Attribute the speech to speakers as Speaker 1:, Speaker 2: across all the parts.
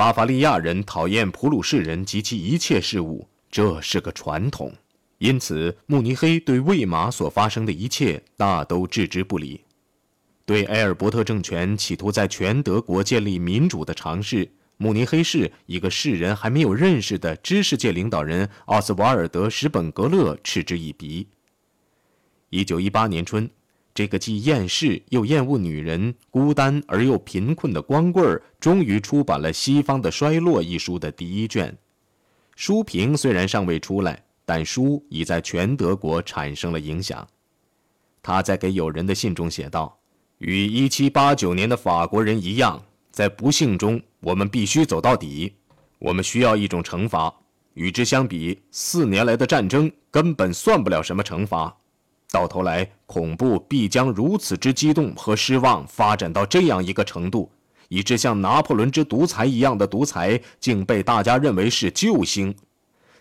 Speaker 1: 巴伐利亚人讨厌普鲁士人及其一切事物，这是个传统。因此，慕尼黑对魏玛所发生的一切大都置之不理。对埃尔伯特政权企图在全德国建立民主的尝试，慕尼黑市一个世人还没有认识的知识界领导人奥斯瓦尔德·史本格勒嗤之以鼻。一九一八年春。这个既厌世又厌恶女人、孤单而又贫困的光棍儿，终于出版了《西方的衰落》一书的第一卷。书评虽然尚未出来，但书已在全德国产生了影响。他在给友人的信中写道：“与1789年的法国人一样，在不幸中，我们必须走到底。我们需要一种惩罚。与之相比，四年来的战争根本算不了什么惩罚。”到头来，恐怖必将如此之激动和失望发展到这样一个程度，以致像拿破仑之独裁一样的独裁，竟被大家认为是救星。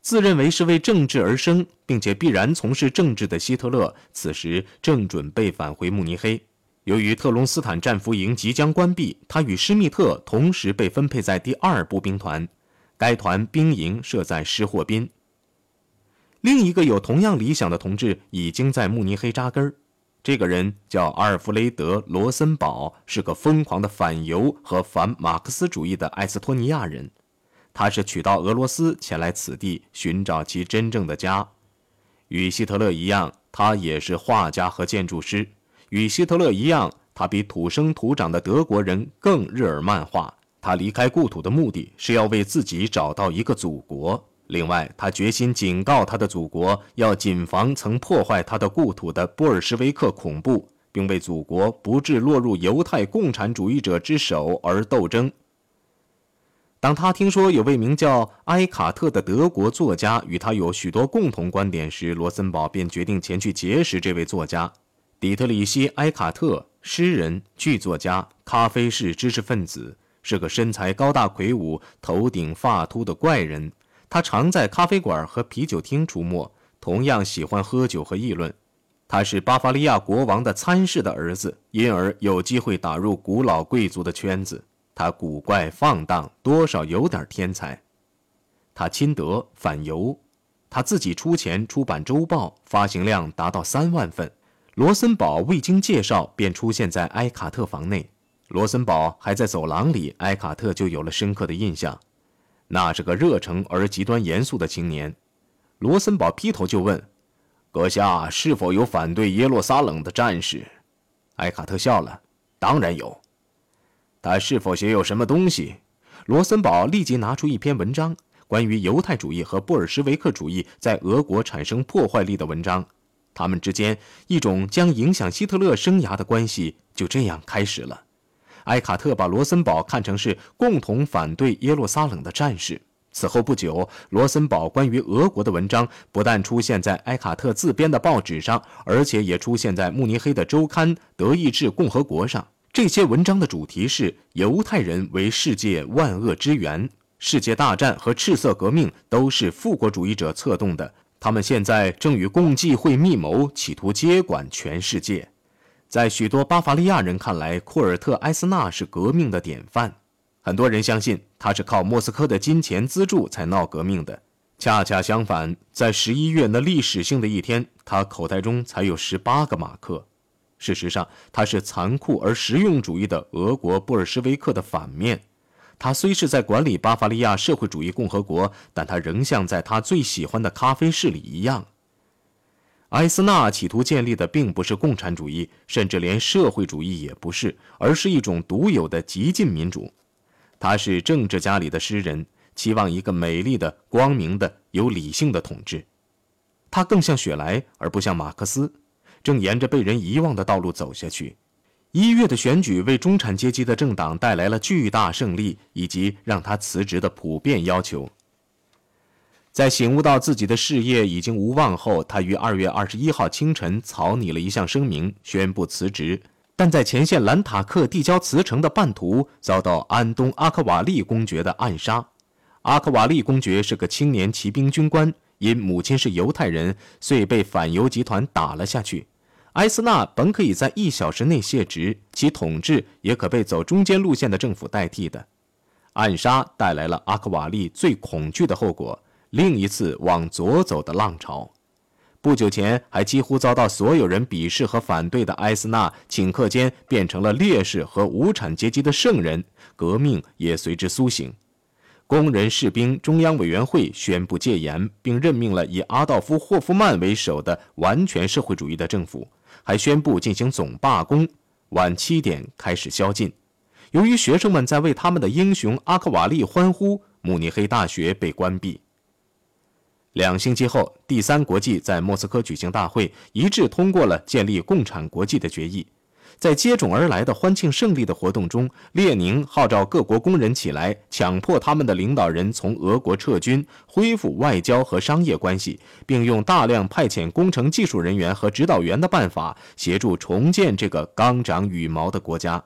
Speaker 1: 自认为是为政治而生，并且必然从事政治的希特勒，此时正准备返回慕尼黑。由于特隆斯坦战俘营即将关闭，他与施密特同时被分配在第二步兵团，该团兵营设在施霍宾。另一个有同样理想的同志已经在慕尼黑扎根儿，这个人叫阿尔弗雷德·罗森堡，是个疯狂的反犹和反马克思主义的埃斯托尼亚人。他是取到俄罗斯前来此地寻找其真正的家。与希特勒一样，他也是画家和建筑师。与希特勒一样，他比土生土长的德国人更日耳曼化。他离开故土的目的是要为自己找到一个祖国。另外，他决心警告他的祖国，要谨防曾破坏他的故土的波尔什维克恐怖，并为祖国不致落入犹太共产主义者之手而斗争。当他听说有位名叫埃卡特的德国作家与他有许多共同观点时，罗森堡便决定前去结识这位作家——底特里希·埃卡特，诗人、剧作家、咖啡室知识分子，是个身材高大魁梧、头顶发秃的怪人。他常在咖啡馆和啤酒厅出没，同样喜欢喝酒和议论。他是巴伐利亚国王的参事的儿子，因而有机会打入古老贵族的圈子。他古怪放荡，多少有点天才。他亲德反犹，他自己出钱出版周报，发行量达到三万份。罗森堡未经介绍便出现在埃卡特房内，罗森堡还在走廊里，埃卡特就有了深刻的印象。那是个热诚而极端严肃的青年，罗森堡劈头就问：“阁下是否有反对耶路撒冷的战士？”埃卡特笑了：“当然有。”他是否写有什么东西？罗森堡立即拿出一篇文章，关于犹太主义和布尔什维克主义在俄国产生破坏力的文章，他们之间一种将影响希特勒生涯的关系就这样开始了。埃卡特把罗森堡看成是共同反对耶路撒冷的战士。此后不久，罗森堡关于俄国的文章不但出现在埃卡特自编的报纸上，而且也出现在慕尼黑的周刊《德意志共和国》上。这些文章的主题是犹太人为世界万恶之源，世界大战和赤色革命都是复国主义者策动的，他们现在正与共济会密谋，企图接管全世界。在许多巴伐利亚人看来，库尔特·埃斯纳是革命的典范。很多人相信他是靠莫斯科的金钱资助才闹革命的。恰恰相反，在十一月那历史性的一天，他口袋中才有十八个马克。事实上，他是残酷而实用主义的俄国布尔什维克的反面。他虽是在管理巴伐利亚社会主义共和国，但他仍像在他最喜欢的咖啡室里一样。埃斯纳企图建立的并不是共产主义，甚至连社会主义也不是，而是一种独有的极进民主。他是政治家里的诗人，期望一个美丽的、光明的、有理性的统治。他更像雪莱，而不像马克思，正沿着被人遗忘的道路走下去。一月的选举为中产阶级的政党带来了巨大胜利，以及让他辞职的普遍要求。在醒悟到自己的事业已经无望后，他于二月二十一号清晨草拟了一项声明，宣布辞职。但在前线兰塔克递交辞呈的半途，遭到安东·阿克瓦利公爵的暗杀。阿克瓦利公爵是个青年骑兵军官，因母亲是犹太人，遂被反犹集团打了下去。埃斯纳本可以在一小时内卸职，其统治也可被走中间路线的政府代替的。暗杀带来了阿克瓦利最恐惧的后果——另一次往左走的浪潮。不久前还几乎遭到所有人鄙视和反对的埃斯纳，顷刻间变成了烈士和无产阶级的圣人，革命也随之苏醒。工人士兵中央委员会宣布戒严，并任命了以阿道夫·霍夫曼为首的完全社会主义的政府，还宣布进行总罢工，晚七点开始宵禁。由于学生们在为他们的英雄阿克瓦利欢呼，慕尼黑大学被关闭。两星期后，第三国际在莫斯科举行大会，一致通过了建立共产国际的决议。在接踵而来的欢庆胜利的活动中，列宁号召各国工人起来，强迫他们的领导人从俄国撤军，恢复外交和商业关系，并用大量派遣工程技术人员和指导员的办法，协助重建这个刚长羽毛的国家。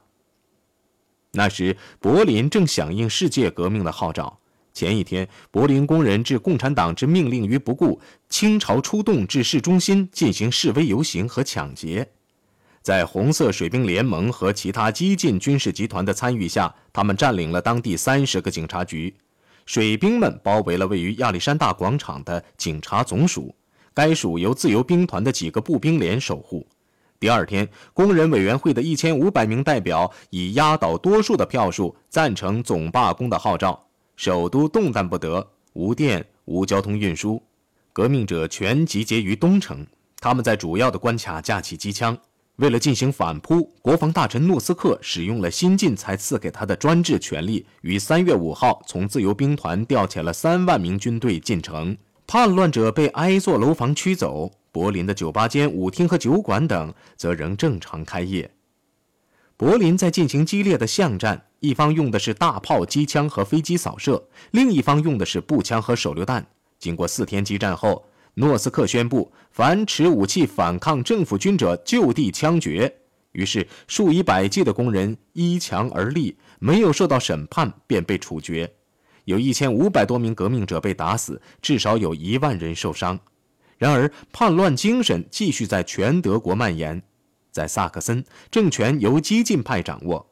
Speaker 1: 那时，柏林正响应世界革命的号召。前一天，柏林工人置共产党之命令于不顾，倾巢出动至市中心进行示威游行和抢劫。在红色水兵联盟和其他激进军事集团的参与下，他们占领了当地三十个警察局。水兵们包围了位于亚历山大广场的警察总署，该署由自由兵团的几个步兵连守护。第二天，工人委员会的一千五百名代表以压倒多数的票数赞成总罢工的号召。首都动弹不得，无电，无交通运输，革命者全集结于东城。他们在主要的关卡架起机枪。为了进行反扑，国防大臣诺斯克使用了新近才赐给他的专制权力，于三月五号从自由兵团调遣了三万名军队进城。叛乱者被挨座楼房驱走，柏林的酒吧间、舞厅和酒馆等则仍正常开业。柏林在进行激烈的巷战，一方用的是大炮、机枪和飞机扫射，另一方用的是步枪和手榴弹。经过四天激战后，诺斯克宣布，凡持武器反抗政府军者就地枪决。于是，数以百计的工人依墙而立，没有受到审判便被处决。有一千五百多名革命者被打死，至少有一万人受伤。然而，叛乱精神继续在全德国蔓延。在萨克森，政权由激进派掌握；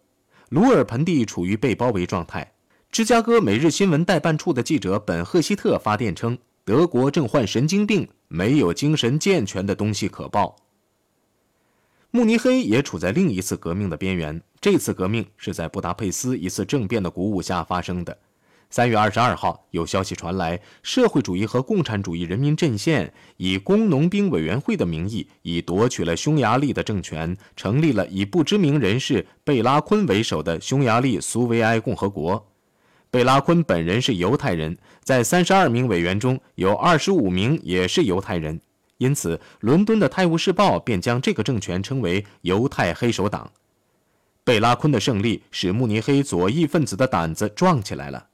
Speaker 1: 鲁尔盆地处于被包围状态。芝加哥每日新闻代办处的记者本赫希特发电称。德国正患神经病，没有精神健全的东西可报。慕尼黑也处在另一次革命的边缘。这次革命是在布达佩斯一次政变的鼓舞下发生的。三月二十二号，有消息传来，社会主义和共产主义人民阵线以工农兵委员会的名义，已夺取了匈牙利的政权，成立了以不知名人士贝拉昆为首的匈牙利苏维埃共和国。贝拉昆本人是犹太人，在三十二名委员中有二十五名也是犹太人，因此伦敦的《泰晤士报》便将这个政权称为“犹太黑手党”。贝拉昆的胜利使慕尼黑左翼分子的胆子壮起来了。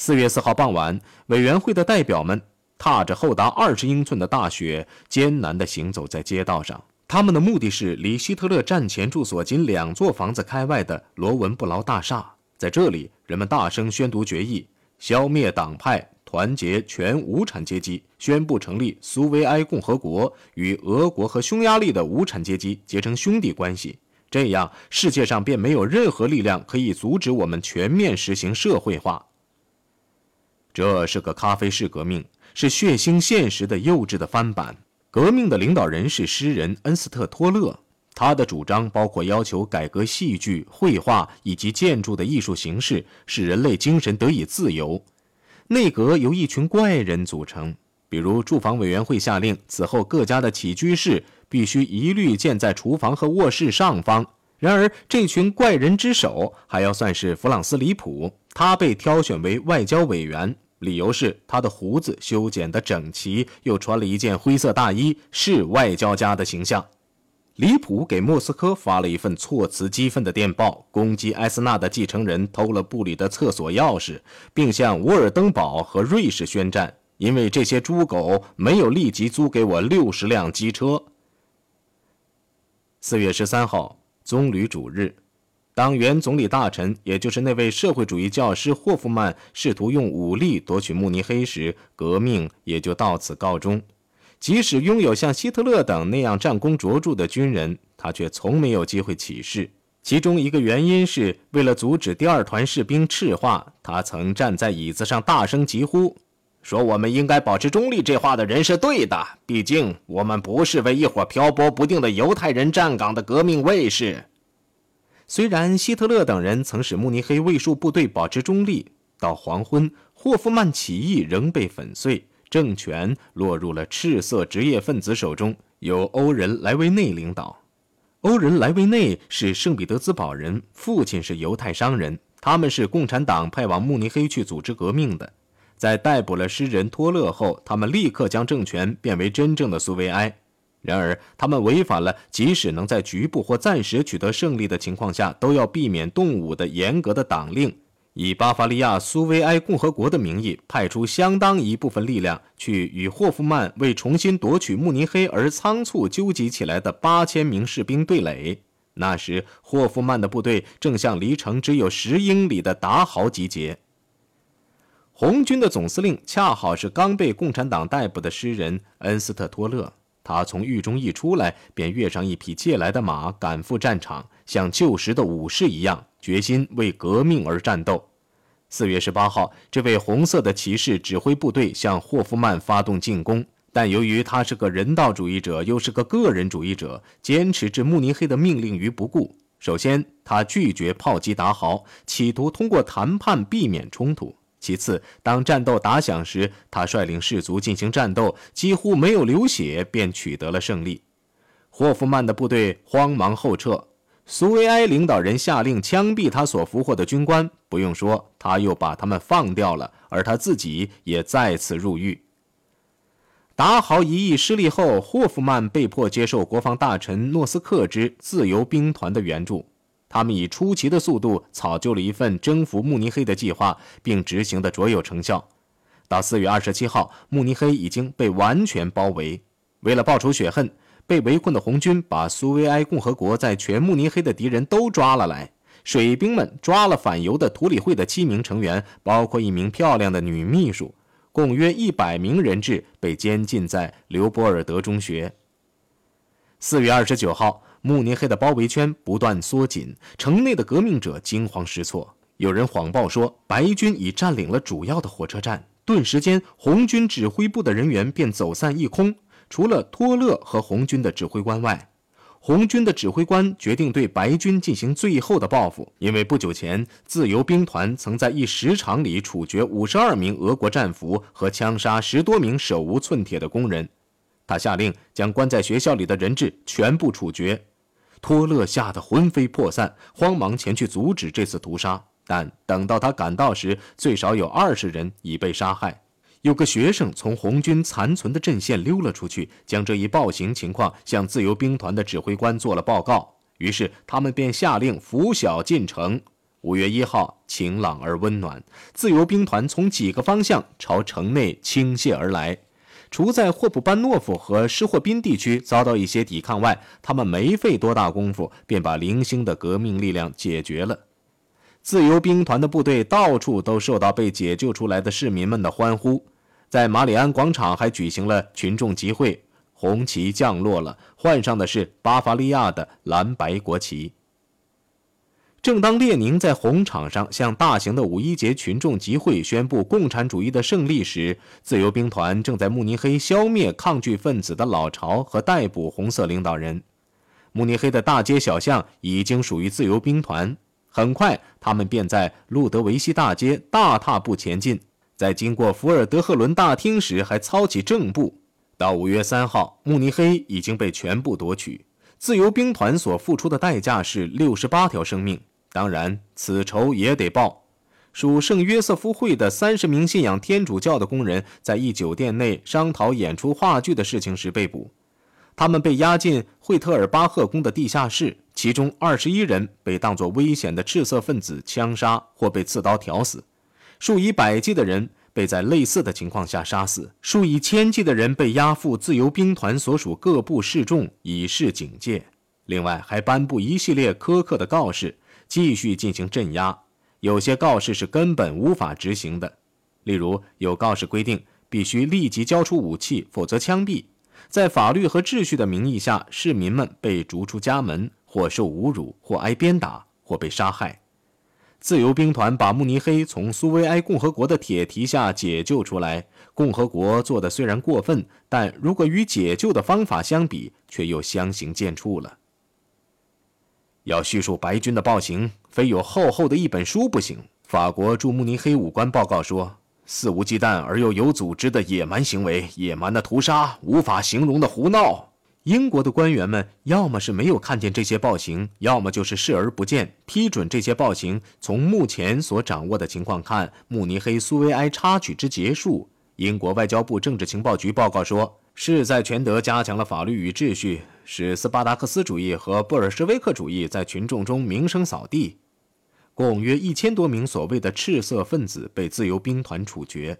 Speaker 1: 四月四号傍晚，委员会的代表们踏着厚达二十英寸的大雪，艰难地行走在街道上。他们的目的是离希特勒战前住所仅两座房子开外的罗文布劳大厦。在这里，人们大声宣读决议，消灭党派，团结全无产阶级，宣布成立苏维埃共和国，与俄国和匈牙利的无产阶级结成兄弟关系。这样，世界上便没有任何力量可以阻止我们全面实行社会化。这是个咖啡式革命，是血腥现实的幼稚的翻版。革命的领导人是诗人恩斯特·托勒。他的主张包括要求改革戏剧、绘画以及建筑的艺术形式，使人类精神得以自由。内阁由一群怪人组成，比如住房委员会下令，此后各家的起居室必须一律建在厨房和卧室上方。然而，这群怪人之首还要算是弗朗斯·里普，他被挑选为外交委员，理由是他的胡子修剪得整齐，又穿了一件灰色大衣，是外交家的形象。李普给莫斯科发了一份措辞激愤的电报，攻击埃斯纳的继承人偷了部里的厕所钥匙，并向沃尔登堡和瑞士宣战，因为这些猪狗没有立即租给我六十辆机车。四月十三号，棕榈主日，当原总理大臣，也就是那位社会主义教师霍夫曼试图用武力夺取慕尼黑时，革命也就到此告终。即使拥有像希特勒等那样战功卓著的军人，他却从没有机会起事。其中一个原因是为了阻止第二团士兵赤化，他曾站在椅子上大声疾呼，说：“我们应该保持中立。”这话的人是对的，毕竟我们不是为一伙漂泊不定的犹太人站岗的革命卫士。虽然希特勒等人曾使慕尼黑卫戍部队保持中立，到黄昏，霍夫曼起义仍被粉碎，政权落入了赤色职业分子手中，由欧仁莱维内领导。欧仁莱维内是圣彼得斯堡人，父亲是犹太商人，他们是共产党派往慕尼黑去组织革命的。在逮捕了诗人托勒后，他们立刻将政权变为真正的苏维埃。然而，他们违反了即使能在局部或暂时取得胜利的情况下都要避免动武的严格的党令，以巴伐利亚苏维埃共和国的名义派出相当一部分力量去与霍夫曼为重新夺取慕尼黑而仓促纠集起来的八千名士兵对垒。那时，霍夫曼的部队正向离城只有十英里的达豪集结。红军的总司令恰好是刚被共产党逮捕的诗人恩斯特托勒。他从狱中一出来，便跃上一匹借来的马，赶赴战场，像旧时的武士一样，决心为革命而战斗。四月十八号，这位红色的骑士指挥部队向霍夫曼发动进攻，但由于他是个人道主义者，又是个个人主义者，坚持置慕尼黑的命令于不顾。首先，他拒绝炮击达豪，企图通过谈判避免冲突。其次，当战斗打响时，他率领士卒进行战斗，几乎没有流血，便取得了胜利。霍夫曼的部队慌忙后撤，苏维埃领导人下令枪毙他所俘获的军官。不用说，他又把他们放掉了，而他自己也再次入狱。达豪一役失利后，霍夫曼被迫接受国防大臣诺斯克之自由兵团的援助。他们以出奇的速度草就了一份征服慕尼黑的计划，并执行的卓有成效。到四月二十七号，慕尼黑已经被完全包围。为了报仇雪恨，被围困的红军把苏维埃共和国在全慕尼黑的敌人都抓了来。水兵们抓了反犹的图里会的七名成员，包括一名漂亮的女秘书，共约一百名人质被监禁在刘波尔德中学。四月二十九号。慕尼黑的包围圈不断缩紧，城内的革命者惊慌失措。有人谎报说白军已占领了主要的火车站，顿时间，红军指挥部的人员便走散一空。除了托勒和红军的指挥官外，红军的指挥官决定对白军进行最后的报复，因为不久前自由兵团曾在一石场里处决五十二名俄国战俘和枪杀十多名手无寸铁的工人。他下令将关在学校里的人质全部处决。托勒吓得魂飞魄散，慌忙前去阻止这次屠杀。但等到他赶到时，最少有二十人已被杀害。有个学生从红军残存的阵线溜了出去，将这一暴行情况向自由兵团的指挥官做了报告。于是他们便下令拂晓进城。五月一号，晴朗而温暖，自由兵团从几个方向朝城内倾泻而来。除在霍普班诺夫和施霍宾地区遭到一些抵抗外，他们没费多大功夫便把零星的革命力量解决了。自由兵团的部队到处都受到被解救出来的市民们的欢呼，在马里安广场还举行了群众集会，红旗降落了，换上的是巴伐利亚的蓝白国旗。正当列宁在红场上向大型的五一节群众集会宣布共产主义的胜利时，自由兵团正在慕尼黑消灭抗拒分子的老巢和逮捕红色领导人。慕尼黑的大街小巷已经属于自由兵团。很快，他们便在路德维希大街大踏步前进，在经过福尔德赫伦大厅时还操起正步。到五月三号，慕尼黑已经被全部夺取。自由兵团所付出的代价是六十八条生命。当然，此仇也得报。属圣约瑟夫会的三十名信仰天主教的工人，在一酒店内商讨演出话剧的事情时被捕。他们被押进惠特尔巴赫宫的地下室，其中二十一人被当作危险的赤色分子枪杀或被刺刀挑死。数以百计的人被在类似的情况下杀死。数以千计的人被押赴自由兵团所属各部示众，以示警戒。另外，还颁布一系列苛刻的告示。继续进行镇压，有些告示是根本无法执行的。例如，有告示规定必须立即交出武器，否则枪毙。在法律和秩序的名义下，市民们被逐出家门，或受侮辱，或挨鞭打，或被杀害。自由兵团把慕尼黑从苏维埃共和国的铁蹄下解救出来。共和国做的虽然过分，但如果与解救的方法相比，却又相形见绌了。要叙述白军的暴行，非有厚厚的一本书不行。法国驻慕尼黑武官报告说：“肆无忌惮而又有组织的野蛮行为，野蛮的屠杀，无法形容的胡闹。”英国的官员们要么是没有看见这些暴行，要么就是视而不见，批准这些暴行。从目前所掌握的情况看，慕尼黑苏维埃插曲之结束，英国外交部政治情报局报告说，是在全德加强了法律与秩序，使斯巴达克斯主义和布尔什维克主义在群众中名声扫地。共约一千多名所谓的赤色分子被自由兵团处决。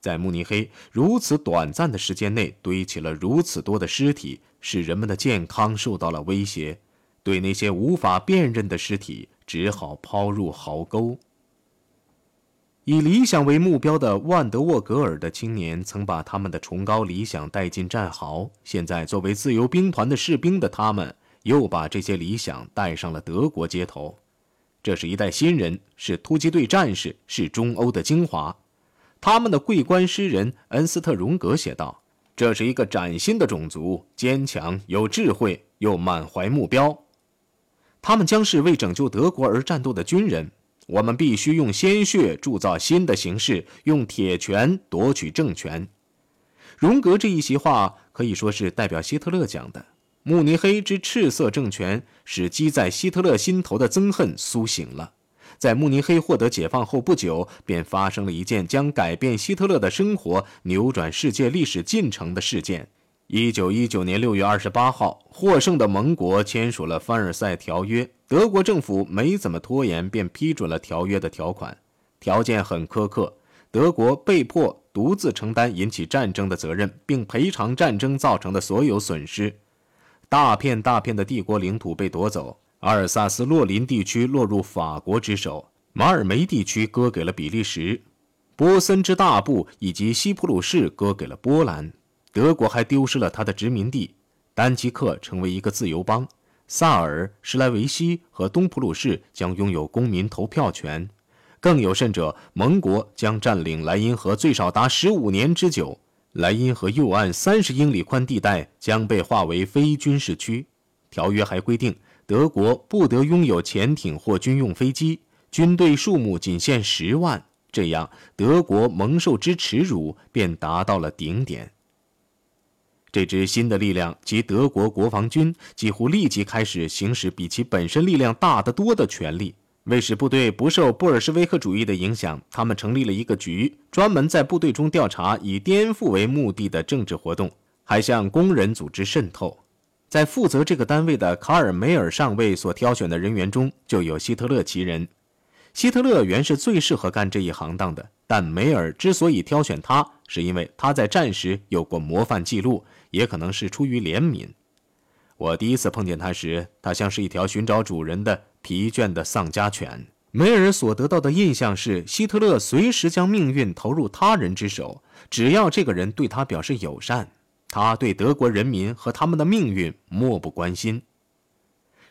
Speaker 1: 在慕尼黑如此短暂的时间内堆起了如此多的尸体，使人们的健康受到了威胁。对那些无法辨认的尸体，只好抛入壕沟。以理想为目标的万德沃格尔的青年，曾把他们的崇高理想带进战壕。现在，作为自由兵团的士兵的他们，又把这些理想带上了德国街头。这是一代新人，是突击队战士，是中欧的精华。他们的桂冠诗人恩斯特·荣格写道：“这是一个崭新的种族，坚强、有智慧，又满怀目标。他们将是为拯救德国而战斗的军人。我们必须用鲜血铸造新的形式，用铁拳夺取政权。”荣格这一席话可以说是代表希特勒讲的。慕尼黑之赤色政权使积在希特勒心头的憎恨苏醒了。在慕尼黑获得解放后不久，便发生了一件将改变希特勒的生活、扭转世界历史进程的事件。一九一九年六月二十八号，获胜的盟国签署了凡尔赛条约。德国政府没怎么拖延，便批准了条约的条款，条件很苛刻。德国被迫独自承担引起战争的责任，并赔偿战争造成的所有损失。大片大片的帝国领土被夺走。阿尔萨斯洛林地区落入法国之手，马尔梅地区割给了比利时，波森之大部以及西普鲁士割给了波兰。德国还丢失了他的殖民地，丹吉克成为一个自由邦，萨尔、施莱维西和东普鲁士将拥有公民投票权。更有甚者，盟国将占领莱茵河最少达十五年之久，莱茵河右岸三十英里宽地带将被划为非军事区。条约还规定。德国不得拥有潜艇或军用飞机，军队数目仅限十万。这样，德国蒙受之耻辱便达到了顶点。这支新的力量及德国国防军几乎立即开始行使比其本身力量大得多的权力。为使部队不受布尔什维克主义的影响，他们成立了一个局，专门在部队中调查以颠覆为目的的政治活动，还向工人组织渗透。在负责这个单位的卡尔梅尔上尉所挑选的人员中，就有希特勒其人。希特勒原是最适合干这一行当的，但梅尔之所以挑选他，是因为他在战时有过模范记录，也可能是出于怜悯。我第一次碰见他时，他像是一条寻找主人的疲倦的丧家犬。梅尔所得到的印象是，希特勒随时将命运投入他人之手，只要这个人对他表示友善。他对德国人民和他们的命运漠不关心。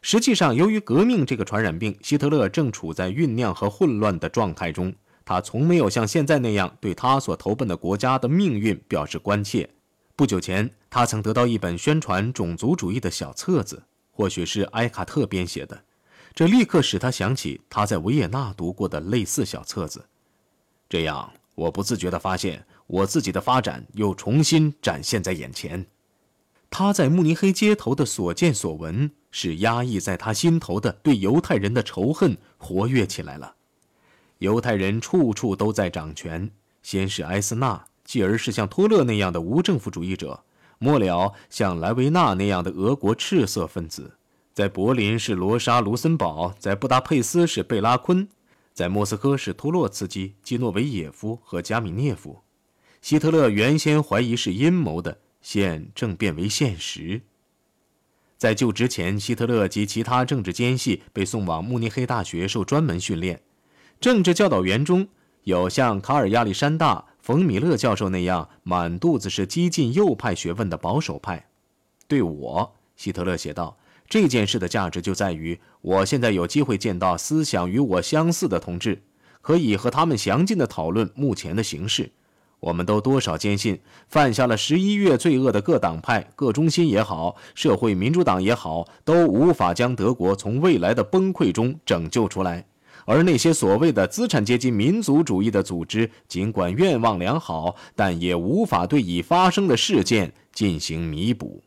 Speaker 1: 实际上，由于革命这个传染病，希特勒正处在酝酿和混乱的状态中。他从没有像现在那样对他所投奔的国家的命运表示关切。不久前，他曾得到一本宣传种族主义的小册子，或许是埃卡特编写的，这立刻使他想起他在维也纳读过的类似小册子。这样，我不自觉地发现。我自己的发展又重新展现在眼前。他在慕尼黑街头的所见所闻，使压抑在他心头的对犹太人的仇恨活跃起来了。犹太人处处都在掌权，先是埃斯纳，继而是像托勒那样的无政府主义者，末了像莱维纳那样的俄国赤色分子。在柏林是罗莎·卢森堡，在布达佩斯是贝拉昆，在莫斯科是托洛茨基、基诺维耶夫和加米涅夫。希特勒原先怀疑是阴谋的，现正变为现实。在就职前，希特勒及其他政治奸细被送往慕尼黑大学受专门训练。政治教导员中有像卡尔亚历山大、冯米勒教授那样满肚子是激进右派学问的保守派。对我，希特勒写道：“这件事的价值就在于，我现在有机会见到思想与我相似的同志，可以和他们详尽的讨论目前的形势。我们都多少坚信，犯下了十一月罪恶的各党派、各中心也好，社会民主党也好，都无法将德国从未来的崩溃中拯救出来。而那些所谓的资产阶级民族主义的组织，尽管愿望良好，但也无法对已发生的事件进行弥补。